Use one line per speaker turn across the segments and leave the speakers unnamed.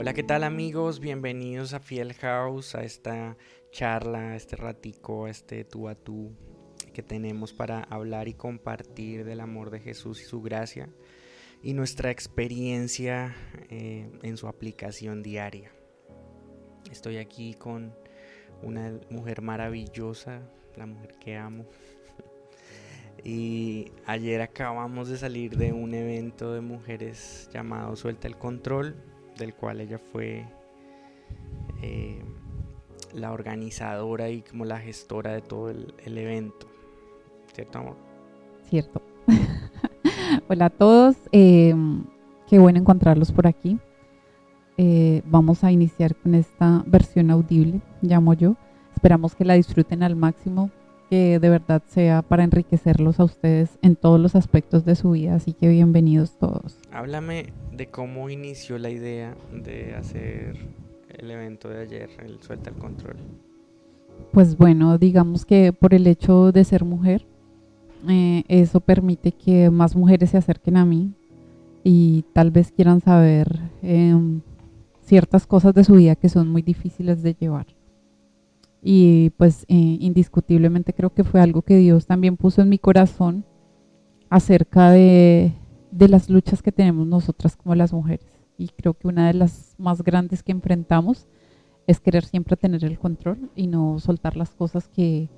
Hola, ¿qué tal amigos? Bienvenidos a Fiel House, a esta charla, este ratico, este tú a tú que tenemos para hablar y compartir del amor de Jesús y su gracia y nuestra experiencia eh, en su aplicación diaria. Estoy aquí con una mujer maravillosa, la mujer que amo. Y ayer acabamos de salir de un evento de mujeres llamado Suelta el Control, del cual ella fue eh, la organizadora y como la gestora de todo el, evento. ¿Cierto, amor?
Cierto. Hola a todos, eh, qué bueno encontrarlos por aquí. Eh, vamos a iniciar con esta versión audible, llamo yo. Esperamos que la disfruten al máximo, que de verdad sea para enriquecerlos a ustedes en todos los aspectos de su vida, así que bienvenidos todos.
Háblame de cómo inició la idea de hacer el evento de ayer, el Suelta el Control.
Pues bueno, digamos que por el hecho de ser mujer, eh, eso permite que más mujeres se acerquen a mí y tal vez quieran saber em, ciertas cosas de su vida que son muy difíciles de llevar. Y pues eh, indiscutiblemente creo que fue algo que Dios también puso en mi corazón acerca de, de las luchas que tenemos nosotras como las mujeres. Y creo que una de las más grandes que enfrentamos es querer siempre tener el control y no soltar las cosas que,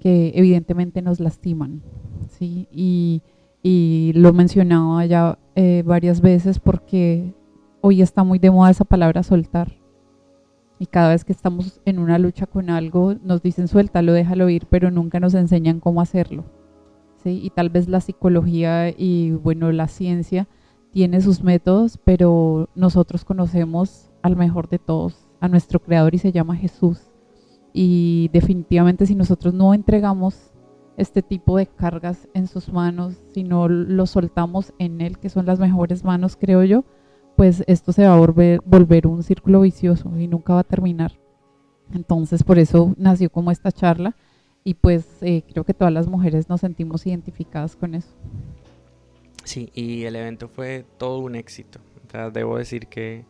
que evidentemente nos lastiman. ¿sí? Y, y lo mencionaba ya eh, varias veces porque hoy está muy de moda esa palabra soltar. Y cada vez que estamos en una lucha con algo, nos dicen suéltalo, déjalo ir, pero nunca nos enseñan cómo hacerlo. ¿sí? Y tal vez la psicología y bueno, la ciencia tiene sus métodos, pero nosotros conocemos al mejor de todos, a nuestro creador y se llama Jesús. Y definitivamente si nosotros no entregamos este tipo de cargas en sus manos, si no lo soltamos en Él, que son las mejores manos, creo yo, pues esto se va a volver, un círculo vicioso y nunca va a terminar. Entonces por eso nació como esta charla y pues eh, creo que todas las mujeres nos sentimos identificadas con eso.
Sí, y el evento fue todo un éxito. debo decir que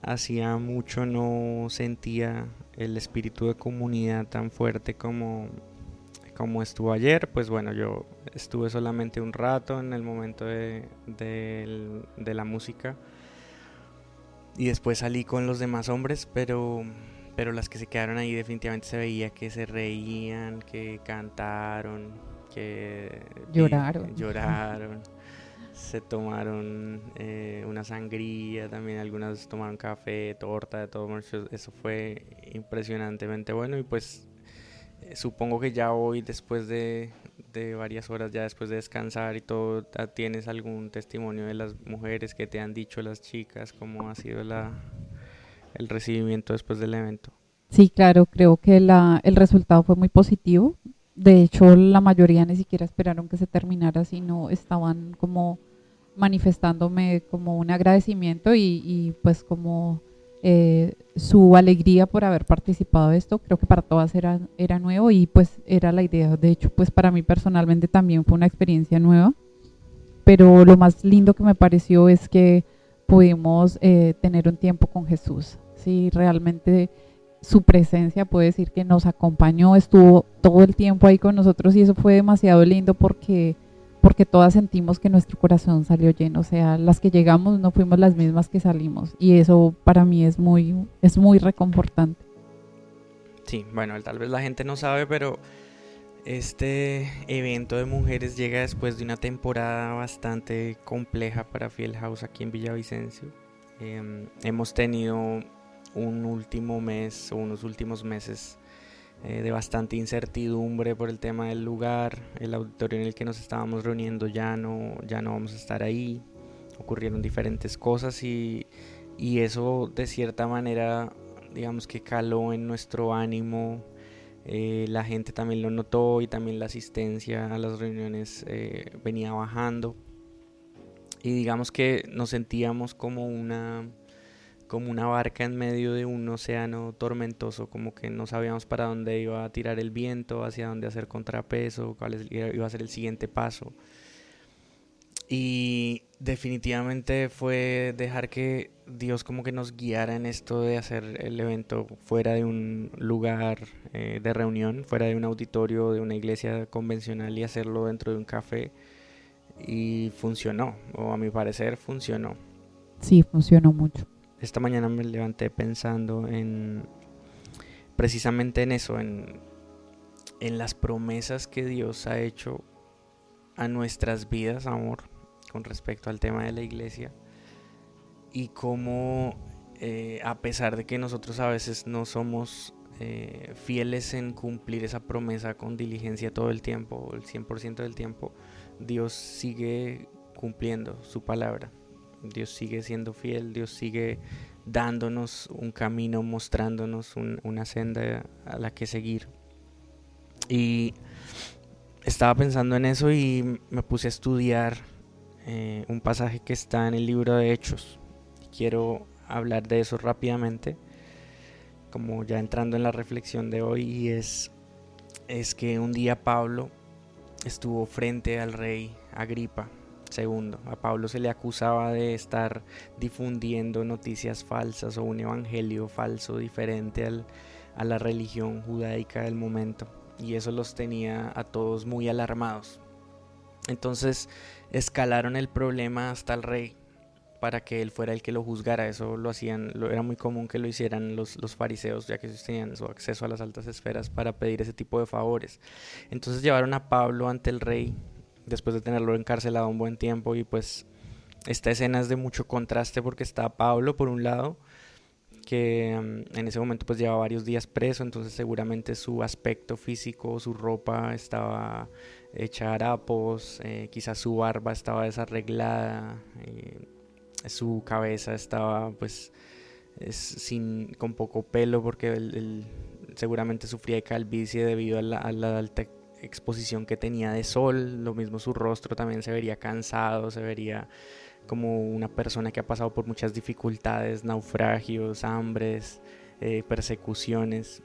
hacía mucho no sentía el espíritu de comunidad tan fuerte como, como estuvo ayer. Pues bueno, yo estuve solamente un rato en el momento de, de la música y después salí con los demás hombres, pero, pero las que se quedaron ahí definitivamente se veía que se reían, que cantaron, que
lloraron.
lloraron. Se tomaron eh, una sangría, también algunas tomaron café, torta, de todo. Eso fue impresionantemente bueno y pues eh, supongo que ya hoy después de, de varias horas ya después de descansar y todo, ¿tienes algún testimonio de las mujeres que te han dicho las chicas cómo ha sido la, el recibimiento después del evento?
Sí, claro, creo que la, el resultado fue muy positivo. De hecho, la mayoría ni siquiera esperaron que se terminara, sino estaban como manifestándome como un agradecimiento y, y pues como eh, su alegría por haber participado de esto. Creo que para todas era, era nuevo y pues era la idea. De hecho, pues para mí personalmente también fue una experiencia nueva. Pero lo más lindo que me pareció es que pudimos eh, tener un tiempo con Jesús. Sí, realmente su presencia puede decir que nos acompañó, estuvo todo el tiempo ahí con nosotros y eso fue demasiado lindo porque porque todas sentimos que nuestro corazón salió lleno, o sea, las que llegamos no fuimos las mismas que salimos y eso para mí es muy es muy reconfortante.
Sí, bueno, tal vez la gente no sabe, pero este evento de mujeres llega después de una temporada bastante compleja para Fiel House aquí en Villavicencio. Em, hemos tenido un último mes o unos últimos meses eh, de bastante incertidumbre por el tema del lugar, el auditorio en el que nos estábamos reuniendo ya no, ya no vamos a estar ahí, ocurrieron diferentes cosas y, y eso de cierta manera digamos que caló en nuestro ánimo, eh, la gente también lo notó y también la asistencia a las reuniones eh, venía bajando. Y digamos que nos sentíamos como una como una barca en medio de un océano tormentoso, como que no sabíamos para dónde iba a tirar el viento, hacia dónde hacer contrapeso, cuál iba a ser el siguiente paso. Y definitivamente fue dejar que Dios como que nos guiara en esto de hacer el evento fuera de un lugar eh, de reunión, fuera de un auditorio, de una iglesia convencional y hacerlo dentro de un café. Y funcionó, o a mi parecer funcionó.
Sí, funcionó mucho.
Esta mañana me levanté pensando en precisamente en eso, en, en las promesas que Dios ha hecho a nuestras vidas, amor, con respecto al tema de la iglesia y cómo eh, a pesar de que nosotros a veces no somos eh, fieles en cumplir esa promesa con diligencia todo el tiempo, el 100% del tiempo, Dios sigue cumpliendo su palabra. Dios sigue siendo fiel, Dios sigue dándonos un camino, mostrándonos una senda a la que seguir. Y estaba pensando en eso y me puse a estudiar eh, un pasaje que está en el libro de Hechos. Quiero hablar de eso rápidamente, como ya entrando en la reflexión de hoy, y es, es que un día Pablo estuvo frente al rey Agripa II. A Pablo se le acusaba de estar difundiendo noticias falsas o un evangelio falso diferente al, a la religión judaica del momento. Y eso los tenía a todos muy alarmados. Entonces escalaron el problema hasta el rey para que él fuera el que lo juzgara. Eso lo hacían, era muy común que lo hicieran los, los fariseos, ya que ellos tenían su acceso a las altas esferas para pedir ese tipo de favores. Entonces llevaron a Pablo ante el rey, después de tenerlo encarcelado un buen tiempo, y pues esta escena es de mucho contraste porque está Pablo por un lado, que mm, en ese momento pues lleva varios días preso, entonces seguramente su aspecto físico, su ropa estaba hecha harapos, eh, quizás su barba estaba desarreglada, eh, su cabeza estaba pues sin, con poco pelo porque seguramente sufría de calvicie debido a la alta exposición que tenía de sol, lo mismo su rostro también se vería cansado, se vería como una persona que ha pasado por muchas dificultades, naufragios, hambres, eh, persecuciones.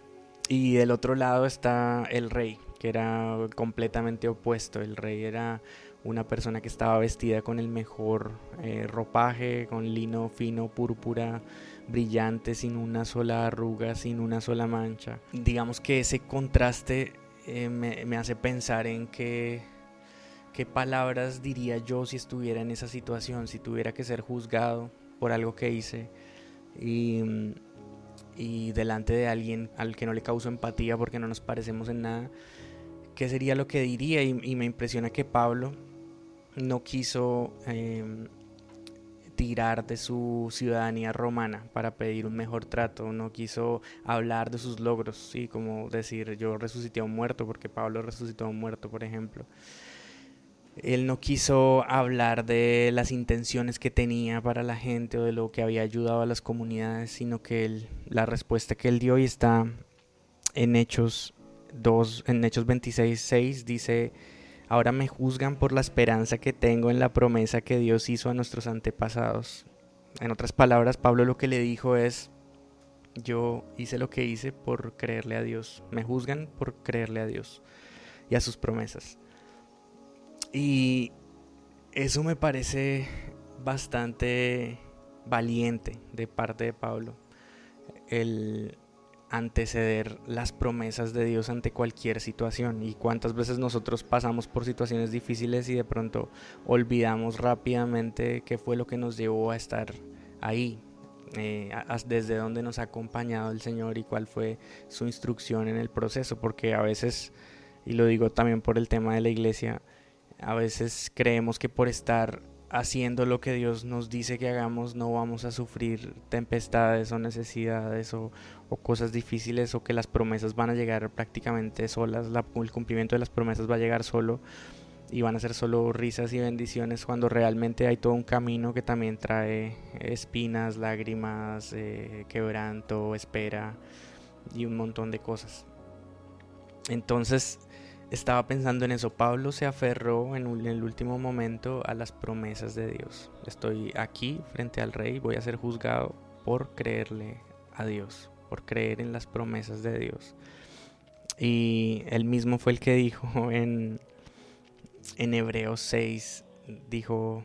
Y del otro lado está el rey, que era completamente opuesto. El rey era una persona que estaba vestida con el mejor eh, ropaje, con lino fino, púrpura, brillante, sin una sola arruga, sin una sola mancha. Digamos que ese contraste eh, me, me hace pensar en que ¿Qué palabras diría yo si estuviera en esa situación, si tuviera que ser juzgado por algo que hice y, delante de alguien al que no le causo empatía porque no nos parecemos en nada? ¿Qué sería lo que diría? Y, me impresiona que Pablo no quiso em, tirar de su ciudadanía romana para pedir un mejor trato, no quiso hablar de sus logros, sí, como decir yo resucité a un muerto, porque Pablo resucitó a un muerto, por ejemplo. Él no quiso hablar de las intenciones que tenía para la gente o de lo que había ayudado a las comunidades, sino que él, la respuesta que él dio y está en Hechos 2, en Hechos 26, 6, dice, ahora me juzgan por la esperanza que tengo en la promesa que Dios hizo a nuestros antepasados. En otras palabras, Pablo lo que le dijo es, yo hice lo que hice por creerle a Dios. Me juzgan por creerle a Dios y a sus promesas. Y eso me parece bastante valiente de parte de Pablo, el anteceder las promesas de Dios ante cualquier situación y cuántas veces nosotros pasamos por situaciones difíciles y de pronto olvidamos rápidamente qué fue lo que nos llevó a estar ahí, eh, desde dónde nos ha acompañado el Señor y cuál fue su instrucción en el proceso, porque a veces, y lo digo también por el tema de la iglesia, a veces creemos que por estar haciendo lo que Dios nos dice que hagamos no vamos a sufrir tempestades o necesidades o, cosas difíciles o que las promesas van a llegar prácticamente solas, el cumplimiento de las promesas va a llegar solo y van a ser solo risas y bendiciones cuando realmente hay todo un camino que también trae espinas, lágrimas, eh, quebranto, espera y un montón de cosas. Entonces estaba pensando en eso. Pablo se aferró en, el último momento a las promesas de Dios. Estoy aquí frente al rey, voy a ser juzgado por creerle a Dios, por creer en las promesas de Dios. Y él mismo fue el que dijo en, en Hebreos 6, dijo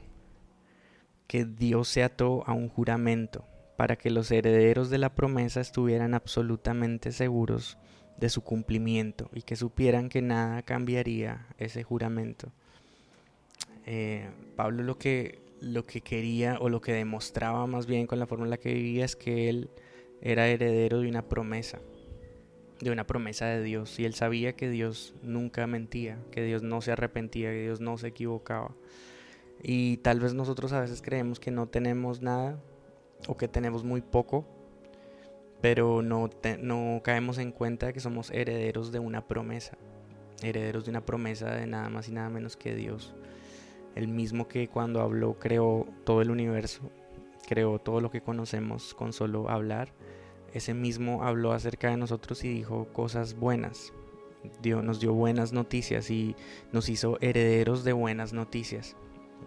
que Dios se ató a un juramento para que los herederos de la promesa estuvieran absolutamente seguros de su cumplimiento y que supieran que nada cambiaría ese juramento. Eh, Pablo lo que, lo que quería o lo que demostraba más bien con la forma en la que vivía es que él era heredero de una promesa, de una promesa de Dios y él sabía que Dios nunca mentía, que Dios no se arrepentía, que Dios no se equivocaba. Y tal vez nosotros a veces creemos que no tenemos nada o que tenemos muy poco, pero no, no caemos en cuenta que somos herederos de una promesa, herederos de una promesa de nada más y nada menos que Dios, el mismo que cuando habló creó todo el universo, creó todo lo que conocemos con solo hablar, ese mismo habló acerca de nosotros y dijo cosas buenas, Dios nos dio buenas noticias y nos hizo herederos de buenas noticias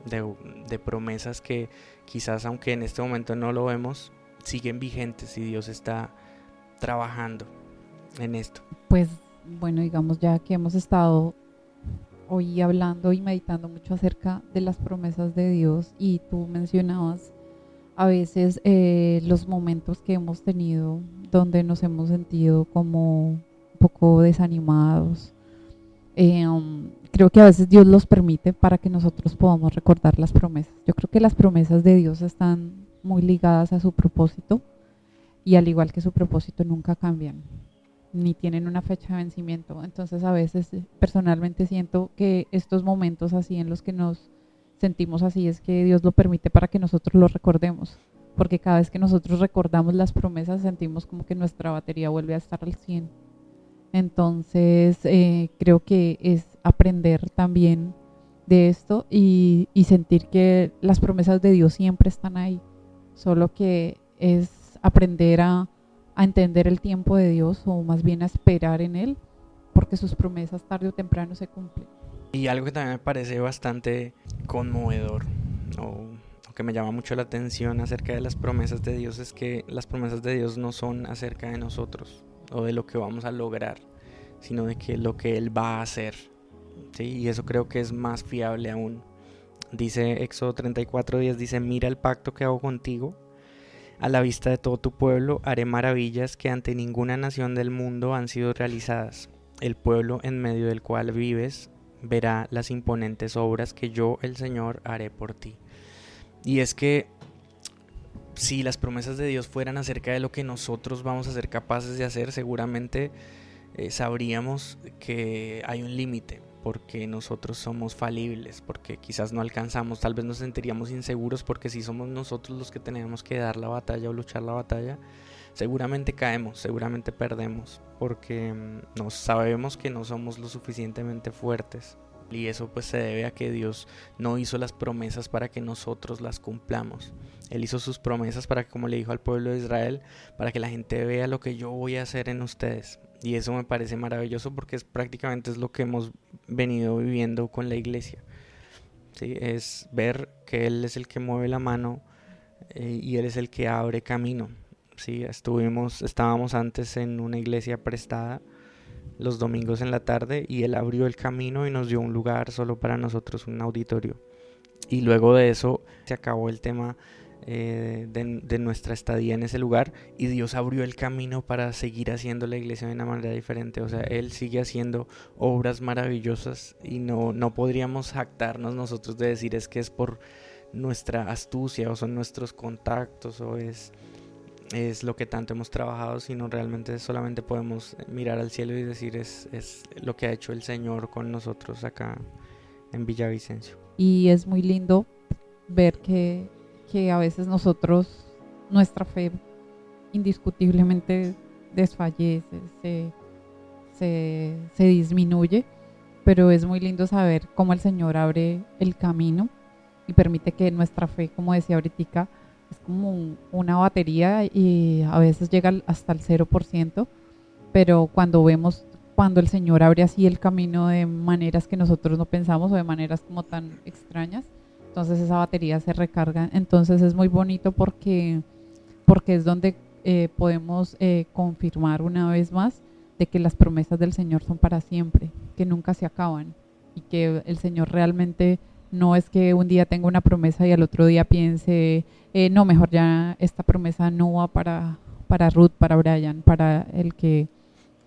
de, promesas que quizás aunque en este momento no lo vemos, siguen vigentes y Dios está trabajando en esto.
Pues bueno, digamos ya que hemos estado hoy hablando y meditando mucho acerca de las promesas de Dios y tú mencionabas a veces eh, los momentos que hemos tenido donde nos hemos sentido como un poco desanimados. Eh, um, creo que a veces Dios los permite para que nosotros podamos recordar las promesas. Yo creo que las promesas de Dios están muy ligadas a su propósito y al igual que su propósito nunca cambian ni tienen una fecha de vencimiento. Entonces a veces eh, personalmente siento que estos momentos así en los que nos sentimos así es que Dios lo permite para que nosotros lo recordemos. Porque cada vez que nosotros recordamos las promesas sentimos como que nuestra batería vuelve a estar al 100 entonces, eh, creo que es aprender también de esto y, sentir que las promesas de Dios siempre están ahí, solo que es aprender a, entender el tiempo de Dios o más bien a esperar en Él, porque sus promesas tarde o temprano se cumplen.
Y algo que también me parece bastante conmovedor o, que me llama mucho la atención acerca de las promesas de Dios es que las promesas de Dios no son acerca de nosotros, o de lo que vamos a lograr, sino de que lo que Él va a hacer. ¿sí? Y eso creo que es más fiable aún. Dice Éxodo 34:10, dice, mira el pacto que hago contigo. A la vista de todo tu pueblo haré maravillas que ante ninguna nación del mundo han sido realizadas. El pueblo en medio del cual vives verá las imponentes obras que yo, el Señor, haré por ti. Y es que si las promesas de Dios fueran acerca de lo que nosotros vamos a ser capaces de hacer, seguramente eh, sabríamos que hay un límite, porque nosotros somos falibles, porque quizás no alcanzamos, tal vez nos sentiríamos inseguros porque si somos nosotros los que tenemos que dar la batalla o luchar la batalla, seguramente caemos, seguramente perdemos, porque mm, no sabemos que no somos lo suficientemente fuertes y eso pues se debe a que Dios no hizo las promesas para que nosotros las cumplamos. Él hizo sus promesas para que, como le dijo al pueblo de Israel, para que la gente vea lo que yo voy a hacer en ustedes. Y eso me parece maravilloso porque es prácticamente es lo que hemos venido viviendo con la iglesia. ¿sí? Es ver que Él es el que mueve la mano eh, y Él es el que abre camino. ¿sí? Estuvimos, estábamos antes en una iglesia prestada los domingos en la tarde y él abrió el camino y nos dio un lugar solo para nosotros, un auditorio. Y luego de eso se acabó el tema eh, de, nuestra estadía en ese lugar y Dios abrió el camino para seguir haciendo la iglesia de una manera diferente. O sea, Él sigue haciendo obras maravillosas y no, no podríamos jactarnos nosotros de decir es que es por nuestra astucia o son nuestros contactos o es es lo que tanto hemos trabajado, sino realmente solamente podemos mirar al cielo y decir es, es lo que ha hecho el Señor con nosotros acá en Villavicencio.
Y es muy lindo ver que, que a veces nosotros, nuestra fe indiscutiblemente desfallece, se, disminuye, pero es muy lindo saber cómo el Señor abre el camino y permite que nuestra fe, como decía ahorita, es como una batería y a veces llega hasta el 0%, pero cuando vemos cuando el Señor abre así el camino de maneras que nosotros no pensamos o de maneras como tan extrañas, entonces esa batería se recarga. Entonces es muy bonito porque, porque es donde eh, podemos eh, confirmar una vez más de que las promesas del Señor son para siempre, que nunca se acaban y que el Señor realmente No es que un día tenga una promesa y al otro día piense, eh, no, mejor ya esta promesa no va para, para Ruth, para Brian, para el que,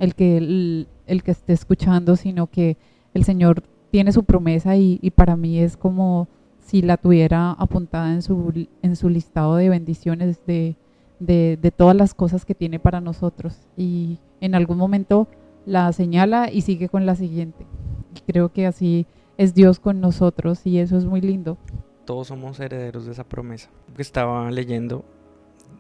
el que, el, que esté escuchando, sino que el Señor tiene su promesa y, y, para mí es como si la tuviera apuntada en su, en su listado de bendiciones de, de, de, todas las cosas que tiene para nosotros. Y en algún momento la señala y sigue con la siguiente. creo que así es Dios con nosotros y eso es muy lindo.
Todos somos herederos de esa promesa. Que estaba leyendo,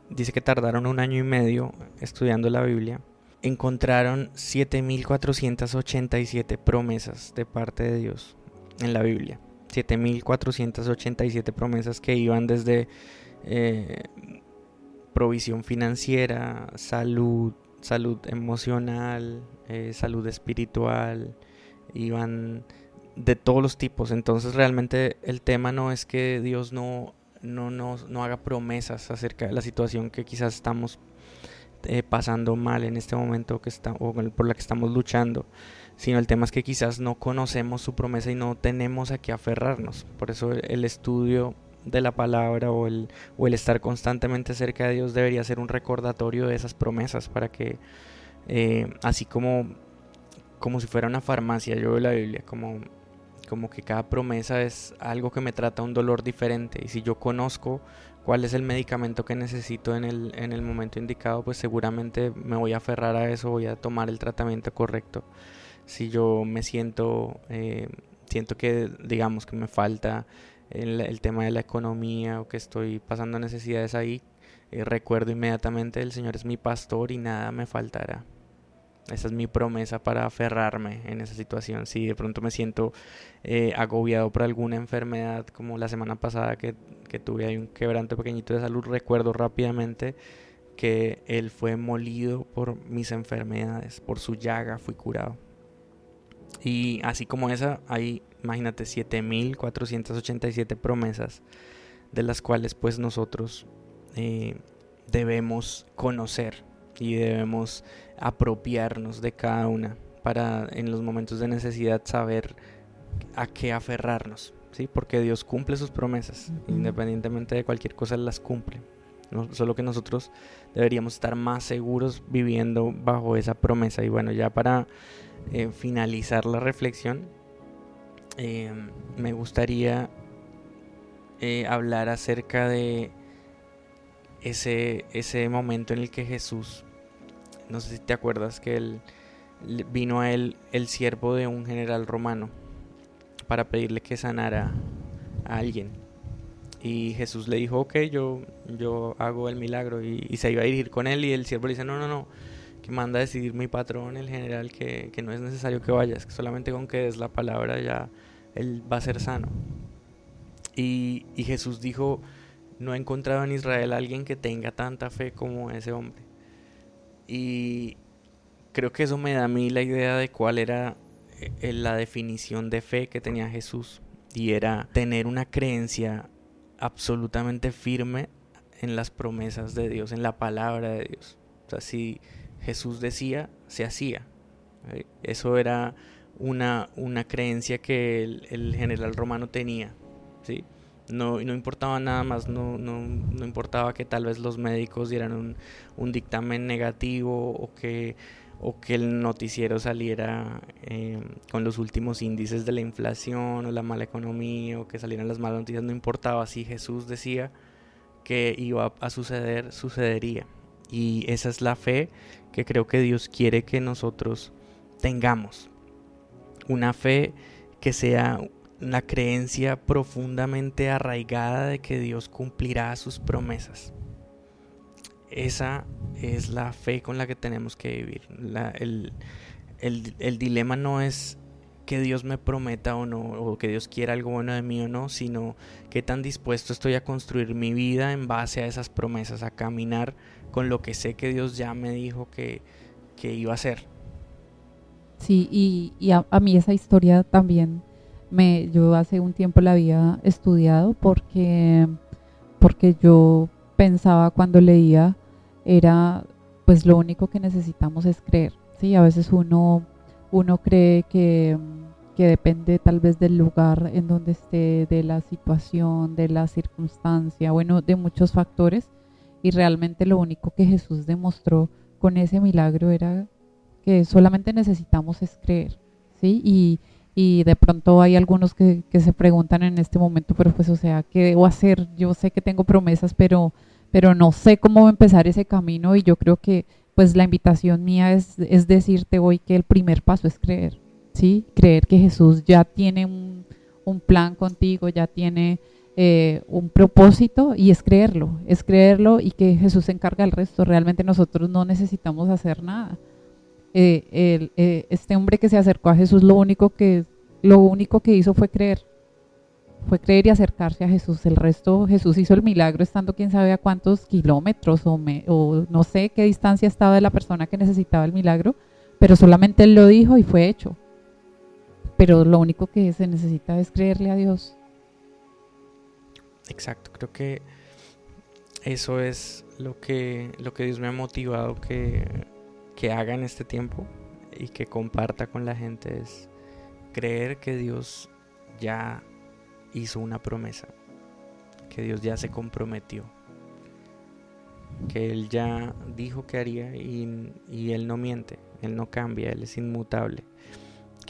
dice que tardaron un año y medio estudiando la Biblia. Encontraron 7.487 promesas de parte de Dios en la Biblia. 7.487 promesas que iban desde eh, provisión financiera, salud, salud emocional, eh, salud espiritual, iban de todos los tipos. Entonces realmente el tema no es que Dios no, no, no, haga promesas acerca de la situación que quizás estamos eh, pasando mal en este momento que está, o por la que estamos luchando, sino el tema es que quizás no conocemos su promesa y no tenemos a qué aferrarnos. Por eso el estudio de la palabra o el, o el estar constantemente cerca de Dios debería ser un recordatorio de esas promesas para que eh, así como, como si fuera una farmacia, yo veo la Biblia como, como que cada promesa es algo que me trata un dolor diferente y si yo conozco cuál es el medicamento que necesito en el, en el momento indicado, pues seguramente me voy a aferrar a eso, voy a tomar el tratamiento correcto. Si yo me siento, eh, siento que digamos que me falta el, el, tema de la economía o que estoy pasando necesidades ahí, eh, recuerdo inmediatamente el Señor es mi pastor y nada me faltará. Esa es mi promesa para aferrarme en esa situación. Si de pronto me siento eh, agobiado por alguna enfermedad, como la semana pasada que, que tuve ahí un quebranto pequeñito de salud, recuerdo rápidamente que Él fue molido por mis enfermedades, por su llaga fui curado. Y así como esa, hay, imagínate, 7.487 promesas, de las cuales pues nosotros eh, debemos conocer y debemos apropiarnos de cada una para en los momentos de necesidad saber a qué aferrarnos, ¿sí? Porque Dios cumple sus promesas, independientemente de cualquier cosa las cumple. Solo que nosotros deberíamos estar más seguros viviendo bajo esa promesa. Y bueno, ya para eh, finalizar la reflexión, eh, me gustaría hablar acerca de ese, ese momento en el que Jesús, no sé si te acuerdas que él vino a él el siervo de un general romano para pedirle que sanara a alguien. Y Jesús le dijo, ok, yo, yo hago el milagro. Y, se iba a ir con él y el siervo le dice, no, no, no, que manda a decidir mi patrón, el general, que, que no es necesario que vayas, que solamente con que des la palabra ya él va a ser sano. Y, y Jesús dijo, no he encontrado en Israel a alguien que tenga tanta fe como ese hombre. Y creo que eso me da a mí la idea de cuál era eh, la definición de fe que tenía Jesús. Y era tener una creencia absolutamente firme en las promesas de Dios, en la palabra de Dios. O sea, si Jesús decía, se hacía. Eso era una, una creencia que el, general romano tenía. ¿sí? No, no importaba nada más, no, no, no, importaba que tal vez los médicos dieran un, un dictamen negativo o que, o que el noticiero saliera eh, con los últimos índices de la inflación o la mala economía o que salieran las malas noticias, no importaba. Si Jesús decía que iba a suceder, sucedería. Y esa es la fe que creo que Dios quiere que nosotros tengamos. Una fe que sea la creencia profundamente arraigada de que Dios cumplirá sus promesas. Esa es la fe con la que tenemos que vivir. el, dilema no es que Dios me prometa o no, o que Dios quiera algo bueno de mí o no, sino que tan dispuesto estoy a construir mi vida en base a esas promesas, a caminar con lo que sé que Dios ya me dijo que, iba a hacer.
Sí, y, a, a, mí esa historia también me, yo hace un tiempo la había estudiado porque, porque yo pensaba cuando leía era pues lo único que necesitamos es creer. ¿sí? A veces uno, uno cree que, porque depende tal vez del lugar en donde esté, de la situación, de la circunstancia, bueno, de muchos factores. Y realmente lo único que Jesús demostró con ese milagro era que solamente necesitamos es creer, ¿sí? Y, y de pronto hay algunos que, que, se preguntan en este momento, pero pues, o sea, ¿qué debo hacer? Yo sé que tengo promesas, pero, pero no sé cómo empezar ese camino y yo creo que pues la invitación mía es, es decirte hoy que el primer paso es creer, ¿sí? Creer que Jesús ya tiene un, plan contigo, ya tiene eh, un propósito y es creerlo, es creerlo y que Jesús se encarga del resto. Realmente nosotros no necesitamos hacer nada. Eh, eh, este hombre que se acercó a Jesús lo único que lo único que hizo fue creer fue creer y acercarse a Jesús. El resto, Jesús hizo el milagro estando quién sabe a cuántos kilómetros o, o no sé qué distancia estaba de la persona que necesitaba el milagro, pero solamente él lo dijo y fue hecho. Pero lo único que se necesita es creerle a Dios.
Exacto, creo que eso es lo que, lo que Dios me ha motivado que, que haga en este tiempo y que comparta con la gente es creer que Dios ya hizo una promesa, que Dios ya se comprometió, que Él ya dijo que haría y, Él no miente, Él no cambia, Él es inmutable,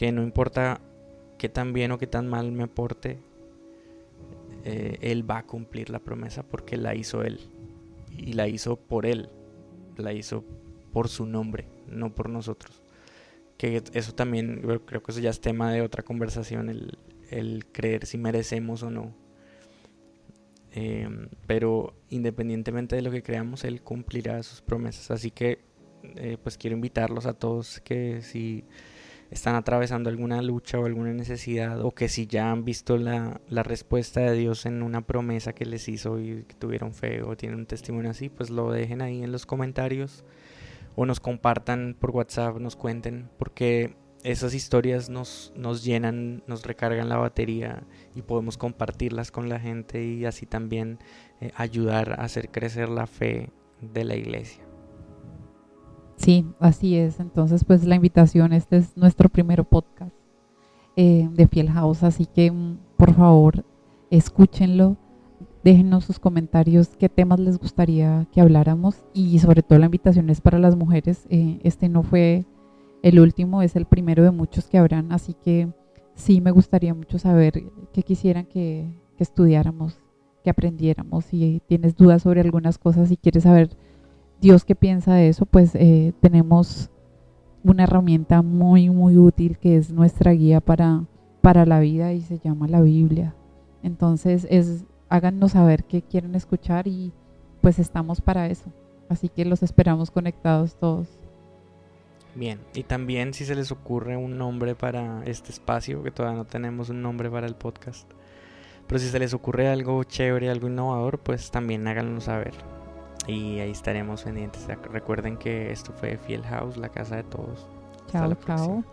que no importa qué tan bien o qué tan mal me porte, eh, Él va a cumplir la promesa porque la hizo Él y la hizo por Él, la hizo por su nombre, no por nosotros. Que eso también, creo que eso ya es tema de otra conversación, el, el creer si merecemos o no. Em, pero independientemente de lo que creamos, Él cumplirá sus promesas. Así que eh, pues quiero invitarlos a todos que si están atravesando alguna lucha o alguna necesidad o que si ya han visto la, la respuesta de Dios en una promesa que les hizo y que tuvieron fe o tienen un testimonio así, pues lo dejen ahí en los comentarios o nos compartan por WhatsApp, nos cuenten, porque esas historias nos, nos llenan, nos recargan la batería y podemos compartirlas con la gente y así también eh, ayudar a hacer crecer la fe de la iglesia.
Sí, así es. Entonces, pues la invitación, este es nuestro primer podcast eh, de Fiel House, así que mm, por favor, escúchenlo, déjenos sus comentarios, qué temas les gustaría que habláramos y sobre todo la invitación es para las mujeres. Eh, este no fue el último es el primero de muchos que habrán, así que sí me gustaría mucho saber qué quisieran que, estudiáramos, que aprendiéramos. Si tienes dudas sobre algunas cosas y quieres saber Dios qué piensa de eso, pues eh, tenemos una herramienta muy, muy útil que es nuestra guía para, para la vida y se llama la Biblia. Entonces, es, háganos saber qué quieren escuchar y pues estamos para eso. Así que los esperamos conectados todos.
Bien, y también si se les ocurre un nombre para este espacio, que todavía no tenemos un nombre para el podcast, pero si se les ocurre algo chévere, algo innovador, pues también háganlo saber. Y ahí estaremos pendientes. Recuerden que esto fue Fiel House, la casa de todos.
Chao, chao.